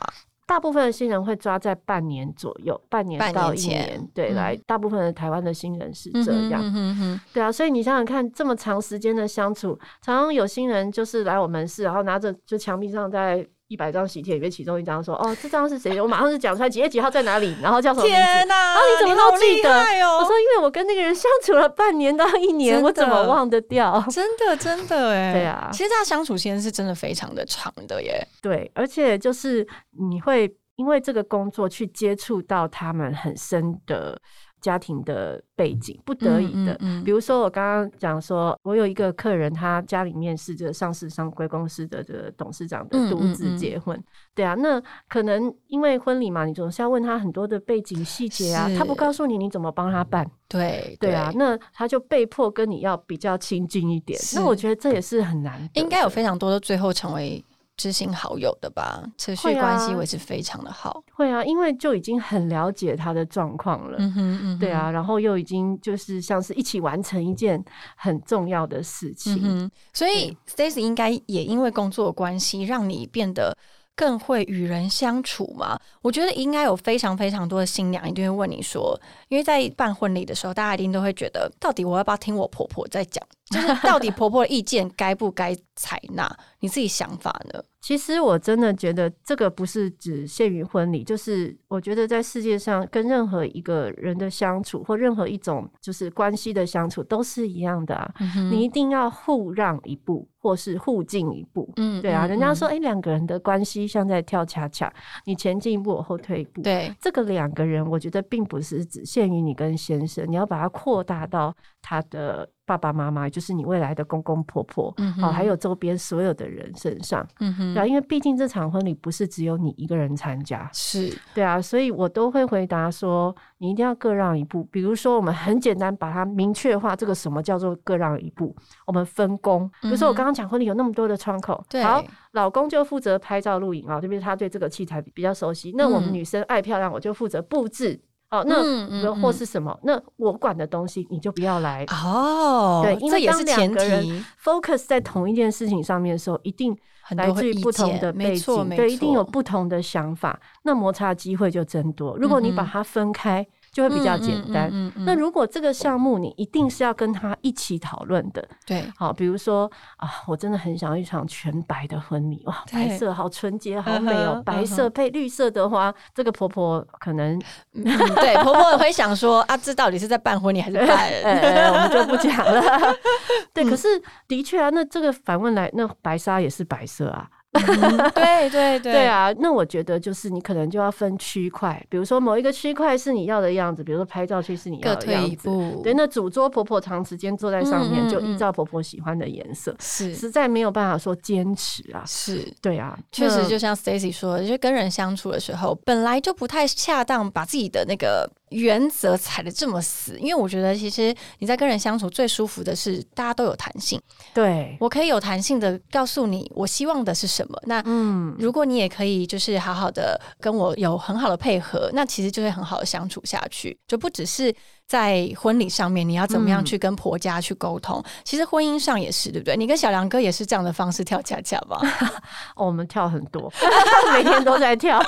Speaker 3: 大部分的新人会抓在半年左右，半年到一
Speaker 2: 年
Speaker 3: 年，对，
Speaker 2: 嗯
Speaker 3: 来大部分的台湾的新人是这样。
Speaker 2: 嗯哼嗯哼
Speaker 3: 对啊，所以你想想看，这么长时间的相处，常常有新人就是来我们市，然后拿着就墙壁上在一百张喜帖里面其中一张说：“哦，这张是谁？”我马上就讲出来几月几号在哪里，然后叫什么名字。
Speaker 2: 天哪！
Speaker 3: 啊你怎么
Speaker 2: 好
Speaker 3: 都记得？我说：“因为我跟那个人相处了半年到一年，我怎么忘得掉
Speaker 2: 真的真的哎，*laughs*
Speaker 3: 对啊
Speaker 2: 其实他相处时间是真的非常的长的耶。？”
Speaker 3: 对，而且就是你会因为这个工作去接触到他们很深的家庭的背景，不得已的。
Speaker 2: 嗯嗯嗯。
Speaker 3: 比如说，我刚刚讲说，我有一个客人，他家里面是这个上市商贵公司的这个董事长的
Speaker 2: 嗯
Speaker 3: 独子结婚，对啊，那可能因为婚礼嘛，你总是要问他很多的背景细节啊，他不告诉你，你怎么帮他办？
Speaker 2: 对
Speaker 3: 对啊，那他就被迫跟你要比较亲近一点。那我觉得这也是很难，
Speaker 2: 应该有非常多的最后成为知心好友的吧，持续关系维持非常的好。
Speaker 3: 会啊，因为就已经很了解他的状况了。
Speaker 2: 嗯哼嗯哼，
Speaker 3: 对啊，然后又已经就是像是一起完成一件很重要的事情。
Speaker 2: 嗯，所以 Stacy 应该也因为工作关系，让你变得更会与人相处嘛？我觉得应该有非常非常多的新娘一定会问你说，因为在办婚礼的时候，大家一定都会觉得，到底我要不要听我婆婆在讲？就是 *laughs* 到底婆婆的意见该不该采纳？你自己想法呢？
Speaker 3: 其实我真的觉得这个不是只限于婚礼，就是我觉得在世界上跟任何一个人的相处，或任何一种就是关系的相处都是一样的啊。你一定要互让一步，或是互进一步。
Speaker 2: 嗯
Speaker 3: 对啊，人家说，哎、两个人的关系像在跳恰恰，你前进一步，我后退一步。
Speaker 2: 对，
Speaker 3: 这个两个人，我觉得并不是只限于你跟先生，你要把它扩大到他的爸爸妈妈，就是你未来的公公婆婆，
Speaker 2: 嗯哼
Speaker 3: 哦，还有周边所有的人身上。
Speaker 2: 嗯哼，
Speaker 3: 对啊，因为毕竟这场婚礼不是只有你一个人参加，
Speaker 2: 是，
Speaker 3: 对啊，所以我都会回答说，你一定要各让一步。比如说，我们很简单把它明确化，这个什么叫做各让一步？我们分工。比如说，我刚刚讲婚礼有那么多的窗口，
Speaker 2: 对，
Speaker 3: 好，老公就负责拍照录影啊，特别是他对这个器材比较熟悉。那我们
Speaker 2: 嗯
Speaker 3: 女生爱漂亮，我就负责布置。哦，那
Speaker 2: 嗯
Speaker 3: 或
Speaker 2: 嗯
Speaker 3: 是什么？那我管的东西你就不要来
Speaker 2: 哦，
Speaker 3: 对因为
Speaker 2: 也是前提
Speaker 3: ，focus 在同一件事情上面的时候，一定来自于不同的背景，对，一定有不同的想法，那摩擦机会就增多。如果你把它分开，就会比较简单。那如果这个项目你一定是要跟他一起讨论的，
Speaker 2: 对，
Speaker 3: 好，比如说啊，我真的很想要一场全白的婚礼，哇，白色好纯洁，好美哦白色配绿色的花，这个婆婆可能
Speaker 2: 嗯对，婆婆会想说啊，这到底是在办婚礼还是办？
Speaker 3: 呃，*laughs* 我们就不讲了。*laughs* 对，
Speaker 2: 嗯
Speaker 3: 可是的确啊，那这个反问来，那白纱也是白色啊。
Speaker 2: 嗯对对对
Speaker 3: 对，啊，那我觉得就是你可能就要分区块，比如说某一个区块是你要的样子，比如说拍照区是你要的样子。
Speaker 2: 一步，
Speaker 3: 对，那主桌婆婆长时间坐在上面，
Speaker 2: 嗯嗯
Speaker 3: 就依
Speaker 2: 嗯
Speaker 3: 照婆婆喜欢的颜色，
Speaker 2: 是
Speaker 3: 实在没有办法说坚持啊。
Speaker 2: 是。
Speaker 3: 对啊，
Speaker 2: 确实，就像 Stacy 说的，就跟人相处的时候，本来就不太恰当把自己的那个原则踩的这么死。因为我觉得，其实你在跟人相处最舒服的是，大家都有弹性。
Speaker 3: 对，
Speaker 2: 我可以有弹性的告诉你，我希望的是什么。那
Speaker 3: 嗯，
Speaker 2: 如果你也可以就是好好的跟我有很好的配合，那其实就会很好的相处下去，就不只是在婚礼上面你要怎么样
Speaker 3: 嗯
Speaker 2: 去跟婆家去沟通，其实婚姻上也是，对不对？你跟小梁哥也是这样的方式跳恰恰吧？*laughs*
Speaker 3: 哦我们跳很多，*laughs* 每天都在跳。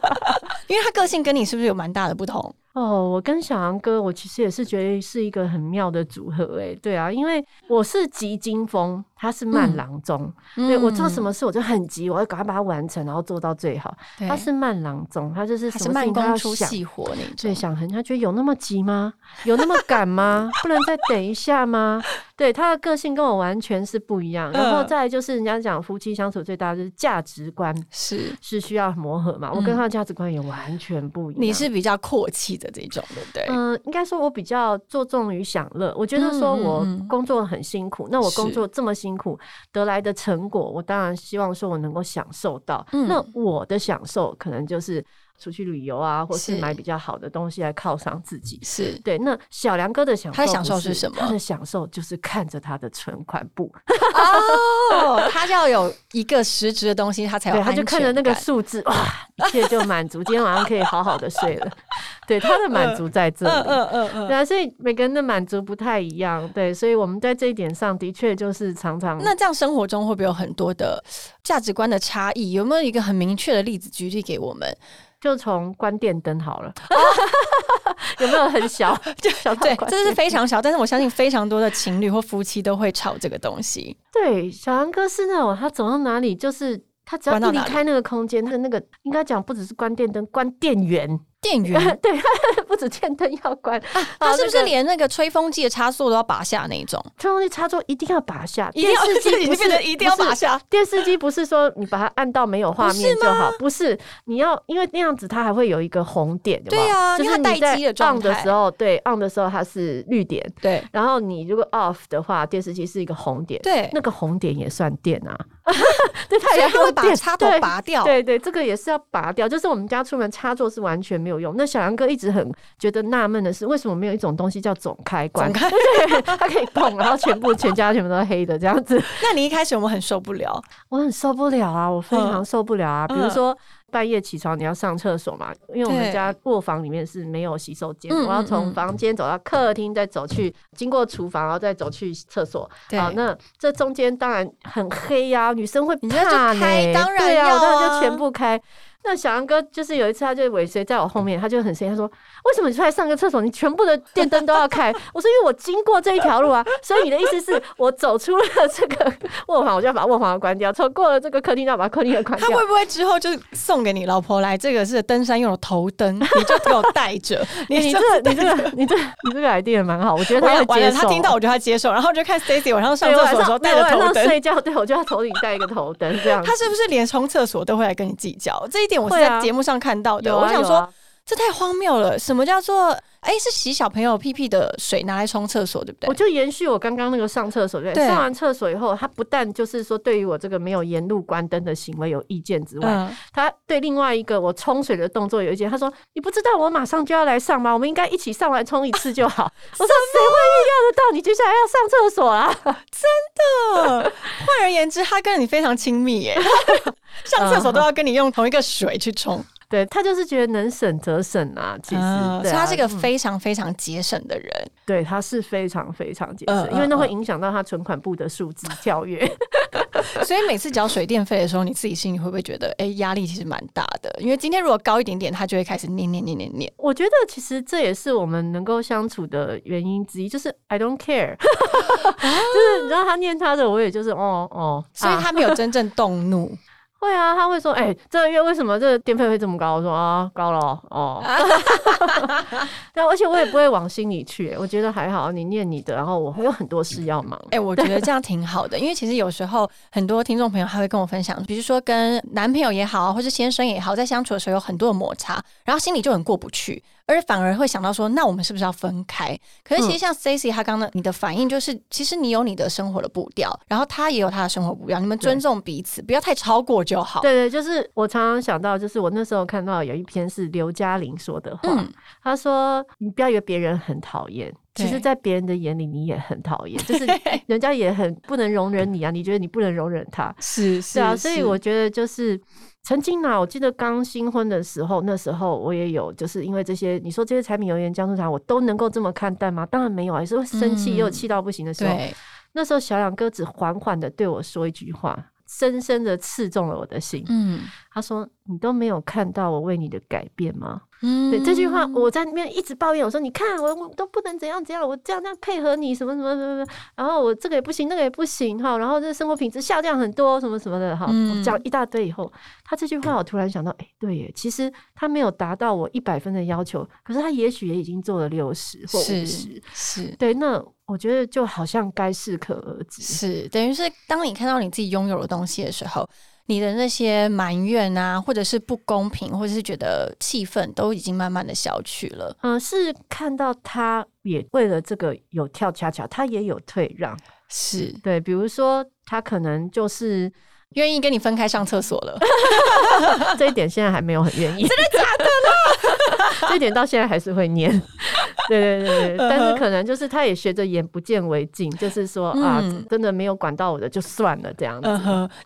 Speaker 3: *laughs*
Speaker 2: 因为他个性跟你是不是有蛮大的不同？
Speaker 3: 哦，我跟小杨哥，我其实也是觉得是一个很妙的组合诶。对啊，因为我是急惊风，他是慢
Speaker 2: 嗯
Speaker 3: 郎中。对我做什
Speaker 2: 么？
Speaker 3: 事我就很急，我要赶快把它完成，然后做到最好。他是慢郎中，他就是什么事情都要
Speaker 2: 工出
Speaker 3: 想。
Speaker 2: 细活那
Speaker 3: 对，
Speaker 2: 种。
Speaker 3: 想很，他觉得有那么急吗？有那么赶吗？不能再等一下吗？对，他的个性跟我完全是不一样。然后
Speaker 2: 嗯
Speaker 3: 再来就是人家讲夫妻相处最大的就是价值观
Speaker 2: 是，
Speaker 3: 是需要磨合嘛，我跟
Speaker 2: 嗯
Speaker 3: 他的价值观也完全不一样。
Speaker 2: 你是比较阔气的这种，对不对？
Speaker 3: 嗯，应该说，我比较着重于享乐。我觉得说我
Speaker 2: 嗯
Speaker 3: 工作很辛苦，那我工作这么辛苦得来的成果，我当然希望说我能够享受到。
Speaker 2: 嗯
Speaker 3: 那我的享受可能就是出去旅游啊，或是
Speaker 2: 是
Speaker 3: 买比较好的东西来犒赏自己。
Speaker 2: 是
Speaker 3: 对，那小梁哥的享受，
Speaker 2: 他的享受是什么
Speaker 3: 他的享受就是看着他的存款簿，
Speaker 2: 哦，他要有一个实质的东西，他才有，
Speaker 3: 他就看着那个数字，哇，一切就满足，今天晚上可以好好的睡了。对他的满足在这里。
Speaker 2: 嗯嗯嗯。
Speaker 3: 对啊，所以每个人的满足不太一样，对，所以我们在这一点上的确就是常常。
Speaker 2: 那这样生活中会不会有很多的价值观的差异？有没有一个很明确的例子举例给我们？
Speaker 3: 就从关电灯好了，*laughs* 有没有很小？*laughs* 就小
Speaker 2: 对，这是非常小，但是我相信非常多的情侣或夫妻都会吵这个东西。
Speaker 3: 对，小杨哥是那种他走到哪里就是他只要一离开那个空间，他的那个应该讲不只是关电灯，关电源。
Speaker 2: 电源。*laughs*
Speaker 3: 对，*laughs* 不止电灯要关，
Speaker 2: 他是不是连那个吹风机的插座都要拔下那一种？
Speaker 3: 吹风机插座一定要拔下，
Speaker 2: 电视机 *laughs* 不是一定要拔下。
Speaker 3: 电视机不是说你把它按到没有画面就好，不是你要，因为那样子它还会有一个红点，
Speaker 2: 对啊，
Speaker 3: 就是
Speaker 2: 待机的状
Speaker 3: 态。的时候，对，on 的时候它是绿点，
Speaker 2: 对，
Speaker 3: 然后你如果 off 的话，电视机是一个红点，
Speaker 2: 对，
Speaker 3: 那个红点也算电啊，对，
Speaker 2: 它
Speaker 3: 也
Speaker 2: 会把插头拔掉，
Speaker 3: 对对，这个也是要拔掉，就是我们家出门插座是完全没有用。那小杨哥。一直很觉得纳闷的是，为什么没有一种东西叫总开关？*laughs* 对，它可以动，然后全部全家全部都是黑的这样子。*laughs*
Speaker 2: 那你一开始我们很受不了？
Speaker 3: 我很受不了啊，我非常受不了啊。比如说半夜起床你要上厕所嘛，因为我们家卧房里面是没有洗手间，我要从房间走到客厅，再走去经过厨房，然后再走去厕所。好，那这中间当然很黑呀，女生会怕呢。
Speaker 2: 当然
Speaker 3: 要，当然就全部开。那小杨哥就是有一次，他就尾随在我后面，他就很生气，他说：“为什么你出来上个厕所，你全部的电灯都要开？” *laughs* 我说：“因为我经过这一条路啊，所以你的意思是我走出了这个卧房，我就要把卧房关掉；走过了这个客厅，就要把客厅的关掉。”
Speaker 2: 他会不会之后就送给你老婆来？这个是登山用的头灯，你就给我带着。*laughs*
Speaker 3: 你你这个你这个你这你这个 idea 蛮好，我觉得他会接受。
Speaker 2: 他听到我觉得他接受，然后就看 Stacy 晚上上厕所的时候带着头灯
Speaker 3: 睡觉，对我就要头顶戴一个头灯这样。
Speaker 2: 他是不是连冲厕所都会来跟你计较？这一点我是在节目上。上看到的，我想说，这太荒谬了。什么叫做哎，是洗小朋友屁屁的水拿来冲厕所，对不对？
Speaker 3: 我就延续我刚刚那个上厕所，对，上完厕所以后，他不但就是说对于我这个没有沿路关灯的行为有意见之外，他对另外一个我冲水的动作有意见。他说：“你不知道我马上就要来上吗？我们应该一起上完冲一次就好。*laughs* ”我说：“谁会预料得到你接下来要上厕所啊？”
Speaker 2: 真的。*laughs* 换而言之，他跟你非常亲密耶。*laughs* 上厕所都要跟你用同一个水去冲，
Speaker 3: 对他就是觉得能省则省啊。其实，所
Speaker 2: 以他是一个非常非常节省的人。
Speaker 3: 对，他是非常非常节省，因为那会影响到他存款部的数字 *laughs* 跳跃。*laughs*
Speaker 2: 所以每次交水电费的时候，你自己心里会不会觉得，哎，压力其实蛮大的？因为今天如果高一点点，他就会开始念念念念念。
Speaker 3: 我觉得其实这也是我们能够相处的原因之一，就是 I don't care，*laughs* 就是你知道他念他的，我也就是哦哦，
Speaker 2: 所以他没有真正动怒。
Speaker 3: 会啊，他会说：“哎，这个月为什么这个电费会这么高？”我说：“啊，高了哦。*laughs* ”对，而且我也不会往心里去，我觉得还好，你念你的，然后我会有很多事要忙。
Speaker 2: 哎，我觉得这样挺好的，因为其实有时候很多听众朋友还会跟我分享，比如说跟男朋友也好，或是先生也好，在相处的时候有很多的摩擦，然后心里就很过不去。而反而会想到说，那我们是不是要分开？可是其实像 Stacy 他刚刚你的反应就是，其实你有你的生活的步调，然后他也有他的生活步调，你们尊重彼此，不要太超过就好。
Speaker 3: 对对，就是我常常想到，就是我那时候看到有一篇是刘嘉玲说的话，她说：“你不要以为别人很讨厌，其实在别人的眼里你也很讨厌，就是 *laughs* 人家也很不能容忍你啊，你觉得你不能容忍他，
Speaker 2: 是是
Speaker 3: 啊，所以我觉得就是。”曾经啊，我记得刚新婚的时候，那时候我也有，就是因为这些，你说这些柴米油盐酱醋茶，我都能够这么看淡吗？当然没有啊，也是会生气，也有气到不行的时候。那时候小两哥只缓缓的对我说一句话，深深的刺中了我的心。嗯，他说：“你都没有看到我为你的改变吗？”嗯，对这句话，我在那边一直抱怨，我说：“你看，我我都不能怎样怎样，我这样这样配合你，什么什么什么，然后我这个也不行，那个也不行，哈，然后这生活品质下降很多，什么什么的，哈，讲一大堆以后，他这句话我突然想到，哎，对耶，其实他没有达到我一百分的要求，可是他也许也已经做了六十或五十，
Speaker 2: 是。
Speaker 3: 对，那我觉得就好像该适可而止，
Speaker 2: 是等于是当你看到你自己拥有的东西的时候。你的那些埋怨啊，或者是不公平，或者是觉得气愤，都已经慢慢的消去了。
Speaker 3: 嗯，是看到他也为了这个有跳恰恰，他也有退让，
Speaker 2: 是
Speaker 3: 对。比如说，他可能就是
Speaker 2: 愿意跟你分开上厕所了，*laughs*
Speaker 3: 这一点现在还没有很愿意，
Speaker 2: 真的假的呢？
Speaker 3: 这点到现在还是会念，*laughs* 对对对对，但是可能就是他也学着眼不见为净，就是说啊，真的没有管到我的就算了这样子。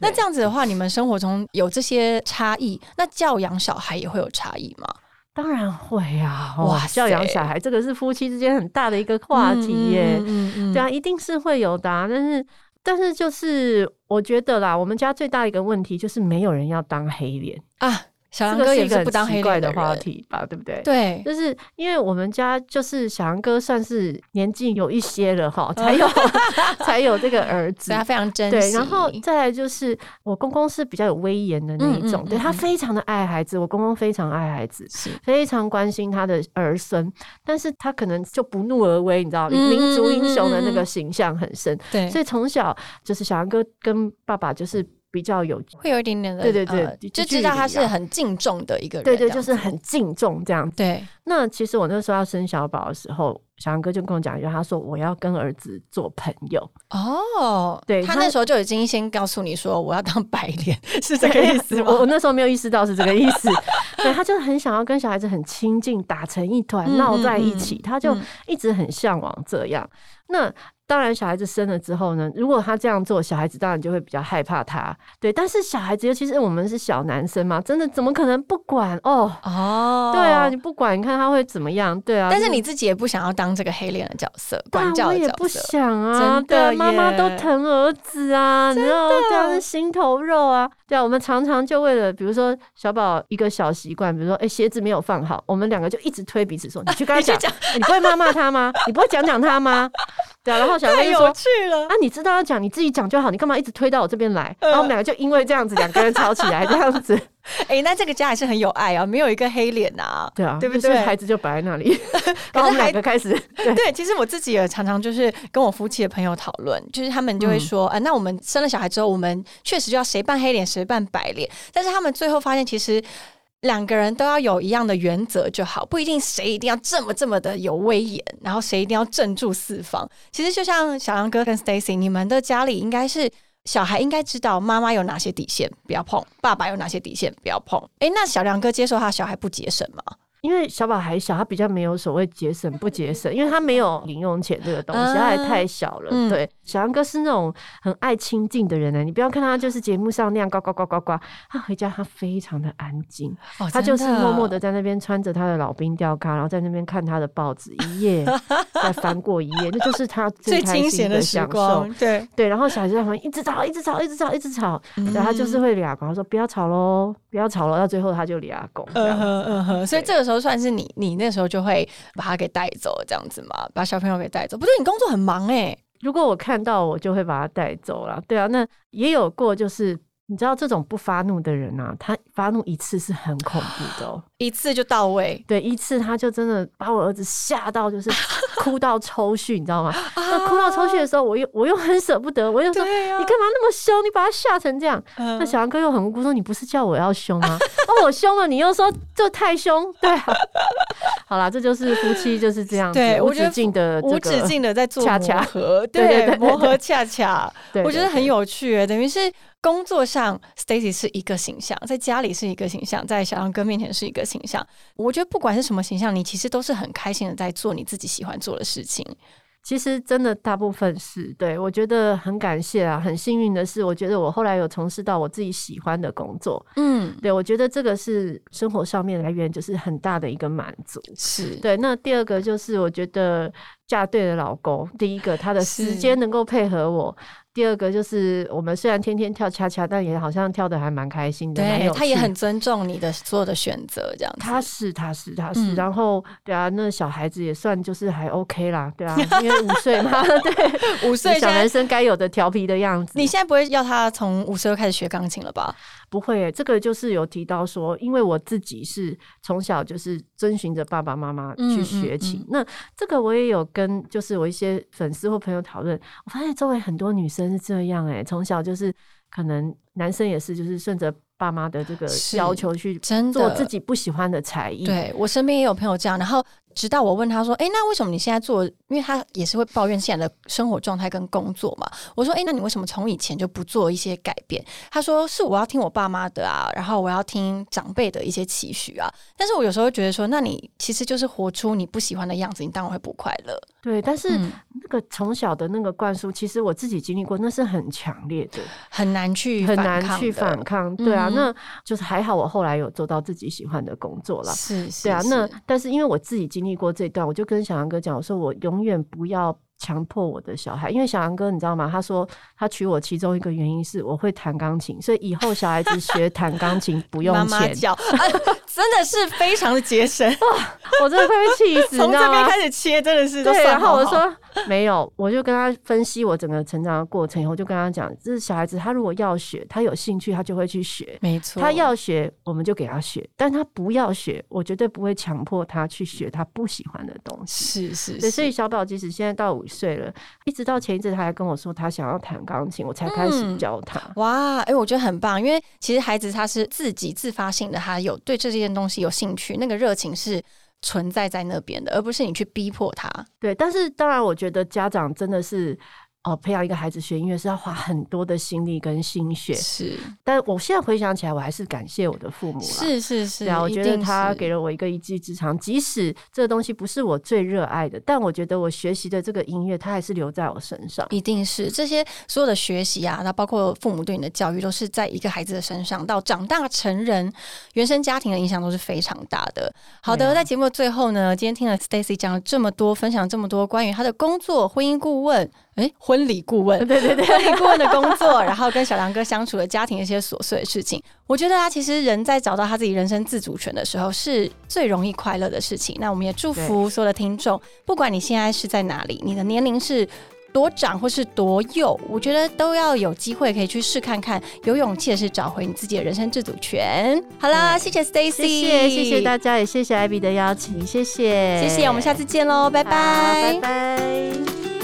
Speaker 2: 那这样子的话，你们生活中有这些差异，那教养小孩也会有差异吗？
Speaker 3: 当然会啊！
Speaker 2: 哇
Speaker 3: 哇，教养小孩这个是夫妻之间很大的一个话题耶。
Speaker 2: 嗯嗯嗯
Speaker 3: 对啊，一定是会有的、啊，但是但是就是我觉得啦，我们家最大一个问题就是没有人要当黑脸，
Speaker 2: 啊，小
Speaker 3: 这
Speaker 2: 杨哥也
Speaker 3: 是一个
Speaker 2: 不当黑
Speaker 3: 奇怪的
Speaker 2: 人
Speaker 3: 话，题吧，对不对？
Speaker 2: 对，
Speaker 3: 就是因为我们家就是小杨哥算是年纪有一些了哈，才有 *laughs* 才有这个儿 *laughs* 子。
Speaker 2: 他非常珍惜。
Speaker 3: 对，然后再来就是我公公是比较有威严的那一种，
Speaker 2: 嗯嗯
Speaker 3: 对他
Speaker 2: 嗯
Speaker 3: 非常的爱孩子，我公公非常爱孩子，
Speaker 2: 是
Speaker 3: 非常关心他的儿孙，但是他可能就不怒而威，你知道，
Speaker 2: 嗯
Speaker 3: 民族英雄的那个形象很深，
Speaker 2: 对，
Speaker 3: 所以从小就是小杨哥跟爸爸就是比较有，
Speaker 2: 会有一点点的，
Speaker 3: 对对对
Speaker 2: 呃就知道他是很敬重的一个人，
Speaker 3: 对对，就是很敬重这样子。
Speaker 2: 对，
Speaker 3: 那其实我那时候要生小宝的时候，小杨哥就跟我讲一句，他说我要跟儿子做朋友，
Speaker 2: 哦，
Speaker 3: 对他
Speaker 2: 他那时候就已经先告诉你说我要当白脸，*laughs* 是这个意思
Speaker 3: 我我？那时候没有意识到是这个意思，*laughs* 对他就很想要跟小孩子很亲近，打成一团，
Speaker 2: 嗯
Speaker 3: 闹在
Speaker 2: 嗯
Speaker 3: 一起，
Speaker 2: 嗯
Speaker 3: 他就
Speaker 2: 嗯
Speaker 3: 一直很向往这样。那当然，小孩子生了之后呢，如果他这样做，小孩子当然就会比较害怕他。对，但是小孩子，尤其是我们是小男生嘛，真的怎么可能不管哦？
Speaker 2: 哦，
Speaker 3: 对啊，你不管，你看他会怎么样？对啊，
Speaker 2: 但是你自己也不想要当这个黑脸的角色，管教
Speaker 3: 我也不
Speaker 2: 的角色。
Speaker 3: 想啊，
Speaker 2: 真的
Speaker 3: 妈妈都疼儿子啊，你知道这样是心头肉啊。对啊，我们常常就为了，比如说小宝一个小习惯，比如说哎、鞋子没有放好，我们两个就一直推彼此说，你去跟他讲，*laughs* 你不会骂骂他吗？你不会讲讲他吗？对啊，然后小
Speaker 2: 黑
Speaker 3: 就说。
Speaker 2: 去了
Speaker 3: 啊，，你知道要讲，你自己讲就好，你干嘛一直推到我这边来？
Speaker 2: 呃
Speaker 3: 然后我们两个就因为这样子，两个人吵起来，这样子，*laughs*
Speaker 2: 哎，那这个家还是很有爱啊，没有一个黑脸啊。
Speaker 3: 对啊，
Speaker 2: 对不
Speaker 3: 就是
Speaker 2: 对
Speaker 3: 孩子就摆在那里，*laughs* 然后我们两个开始，*laughs* 对，
Speaker 2: 对，其实我自己也常常就是跟我夫妻的朋友讨论，就是他们就会说，啊、那我们生了小孩之后，我们确实就要谁扮黑脸，谁扮白脸，但是他们最后发现，其实。两个人都要有一样的原则就好，不一定谁一定要这么这么的有威严，然后谁一定要镇住四方。其实就像小杨哥跟 Stacy，你们的家里应该是小孩应该知道妈妈有哪些底线不要碰，爸爸有哪些底线不要碰。诶，那小梁哥接受他小孩不节省吗？
Speaker 3: 因为小宝还小，他比较没有所谓节省不节省，因为他没有零用钱这个东西，
Speaker 2: 嗯
Speaker 3: 他还太小了。
Speaker 2: 嗯
Speaker 3: 对，小杨哥是那种很爱亲近的人呢，你不要看他就是节目上那样呱呱呱呱呱，他回家他非常的安静，
Speaker 2: 哦
Speaker 3: 他就是默默的在那边穿着他的老兵吊咖，然后在那边看他的报纸，一页 *laughs* 再翻过一页，那就是他
Speaker 2: 最清闲的时
Speaker 3: 享受。
Speaker 2: 光。，对，
Speaker 3: 对，然后小孩就在旁边一直吵，一直吵，一直吵，一直吵，
Speaker 2: 嗯。
Speaker 3: 对，他就是会俩公，他说不要吵喽，不要吵喽，到最后他就俩公这样。
Speaker 2: 嗯哼嗯哼，所以
Speaker 3: 对。
Speaker 2: 这个时候算是你，你那时候就会把他给带走，这样子嘛，把小朋友给带走。不对，你工作很忙哎、
Speaker 3: 如果我看到，我就会把他带走了。对啊，那也有过，就是你知道这种不发怒的人啊，他发怒一次是很恐怖的哦。
Speaker 2: 一次就到位。
Speaker 3: 对，一次他就真的把我儿子吓到，就是哭到抽搐，你知道吗？*laughs* 那哭到抽搐的时候，我又我又很舍不得，我又说。你干嘛那么凶？你把他吓成这样？
Speaker 2: 嗯
Speaker 3: 那小杨哥又很无辜说：“你不是叫我要凶吗？哦，我凶了，你又说这太凶，对啊。好啦，这就是夫妻就是这样子，无止境的这
Speaker 2: 无止境的在做磨
Speaker 3: 恰恰
Speaker 2: 合，*laughs*
Speaker 3: 对
Speaker 2: 磨合恰恰，*laughs* 我觉得很有趣耶，等于是工作上 Stacy 是一个形象，在家里是一个形象，在小杨哥面前是一个形象。我觉得不管是什么形象，你其实都是很开心的在做你自己喜欢做的事情。
Speaker 3: 其实真的大部分是对我觉得很感谢啊，很幸运的是，我觉得我后来有从事到我自己喜欢的工作，
Speaker 2: 嗯，
Speaker 3: 对我觉得这个是生活上面来源就是很大的一个满足。
Speaker 2: 是
Speaker 3: 对，那第二个就是我觉得嫁对了老公，第一个他的时间能够配合我。第二个就是我们虽然天天跳恰恰，但也好像跳的还蛮开心的，
Speaker 2: 对他也很尊重你的所有的选择，这样子。
Speaker 3: 他是他是他是，
Speaker 2: 嗯
Speaker 3: 然后对啊，那小孩子也算就是还 OK 啦，对啊，因为五岁嘛，*laughs* 对，
Speaker 2: 五岁，
Speaker 3: 小男生该有的调皮的样子。
Speaker 2: 你现在不会要他从五岁就开始学钢琴了吧？
Speaker 3: 不会耶，这个就是有提到说，因为我自己是从小就是遵循着爸爸妈妈去学琴。
Speaker 2: 嗯嗯
Speaker 3: 那这个我也有跟就是我一些粉丝或朋友讨论，我发现周围很多女生是这样哎，从小就是可能男生也是就是顺着爸妈的这个要求去做自己不喜欢的才艺。
Speaker 2: 对我身边也有朋友这样，然后直到我问他说：“哎，那为什么你现在做？因为他也是会抱怨现在的生活状态跟工作嘛。”我说：“哎，那你为什么从以前就不做一些改变？”他说：“是我要听我爸妈的啊，然后我要听长辈的一些期许啊。”但是我有时候觉得说，那你其实就是活出你不喜欢的样子，你当然会不快乐。
Speaker 3: 对，但是那个从小的那个灌输，其实我自己经历过，那是很强烈的，
Speaker 2: 很难去
Speaker 3: 很难去反抗。对啊，那就是还好，我后来有做到自己喜欢的工作了。
Speaker 2: 是，
Speaker 3: 对啊。那但是因为我自己经历过这段，我就跟小杨哥讲，我说我永远不要。强迫我的小孩，因为小杨哥你知道吗？他说他娶我其中一个原因是我会弹钢琴，所以以后小孩子学弹钢琴不用钱，
Speaker 2: 真的是非常的节省哇！
Speaker 3: 我真的快被气死，*laughs*
Speaker 2: 从这边开始切真的是
Speaker 3: 对。然后我说 *laughs* 没有，我就跟他分析我整个成长的过程以后，就跟他讲，这是小孩子他如果要学，他有兴趣他就会去学，
Speaker 2: 没错。
Speaker 3: 他要学我们就给他学，但他不要学，我绝对不会强迫他去学他不喜欢的东
Speaker 2: 西。是是，
Speaker 3: 所以小宝即使现在到五。岁了，一直到前一阵他还跟我说他想要弹钢琴，我才开始教他。
Speaker 2: 哇，哎，我觉得很棒，因为其实孩子他是自己自发性的，他有对这件东西有兴趣，那个热情是存在在那边的，而不是你去逼迫他。
Speaker 3: 对，但是当然，我觉得家长真的是。哦，培养一个孩子学音乐是要花很多的心力跟心血，
Speaker 2: 是。
Speaker 3: 但我现在回想起来，我还是感谢我的父母了。
Speaker 2: 是是是，
Speaker 3: 对啊，我觉得他给了我一个一技之长，即使这个东西不是我最热爱的，但我觉得我学习的这个音乐，它还是留在我身上。
Speaker 2: 一定是这些所有的学习啊，那包括父母对你的教育，都是在一个孩子的身上，到长大成人，原生家庭的影响都是非常大的。好的，在节目的最后呢，今天听了 Stacy 讲了这么多，分享这么多关于他的工作、婚姻顾问。哎，婚礼顾问，*laughs*
Speaker 3: 对对对，
Speaker 2: 婚礼顾问的工作，*laughs* 然后跟小梁哥相处的家庭一些琐碎的事情，我觉得啊，其实人在找到他自己人生自主权的时候，是最容易快乐的事情。那我们也祝福所有的听众，不管你现在是在哪里，你的年龄是多长或是多幼，我觉得都要有机会可以去试看看，有勇气的是找回你自己的人生自主权。好啦，谢谢 Stacy，谢
Speaker 3: 谢谢谢大家，也谢谢艾比的邀请，谢谢。
Speaker 2: 谢谢，我们下次见喽，拜拜。
Speaker 3: 拜拜。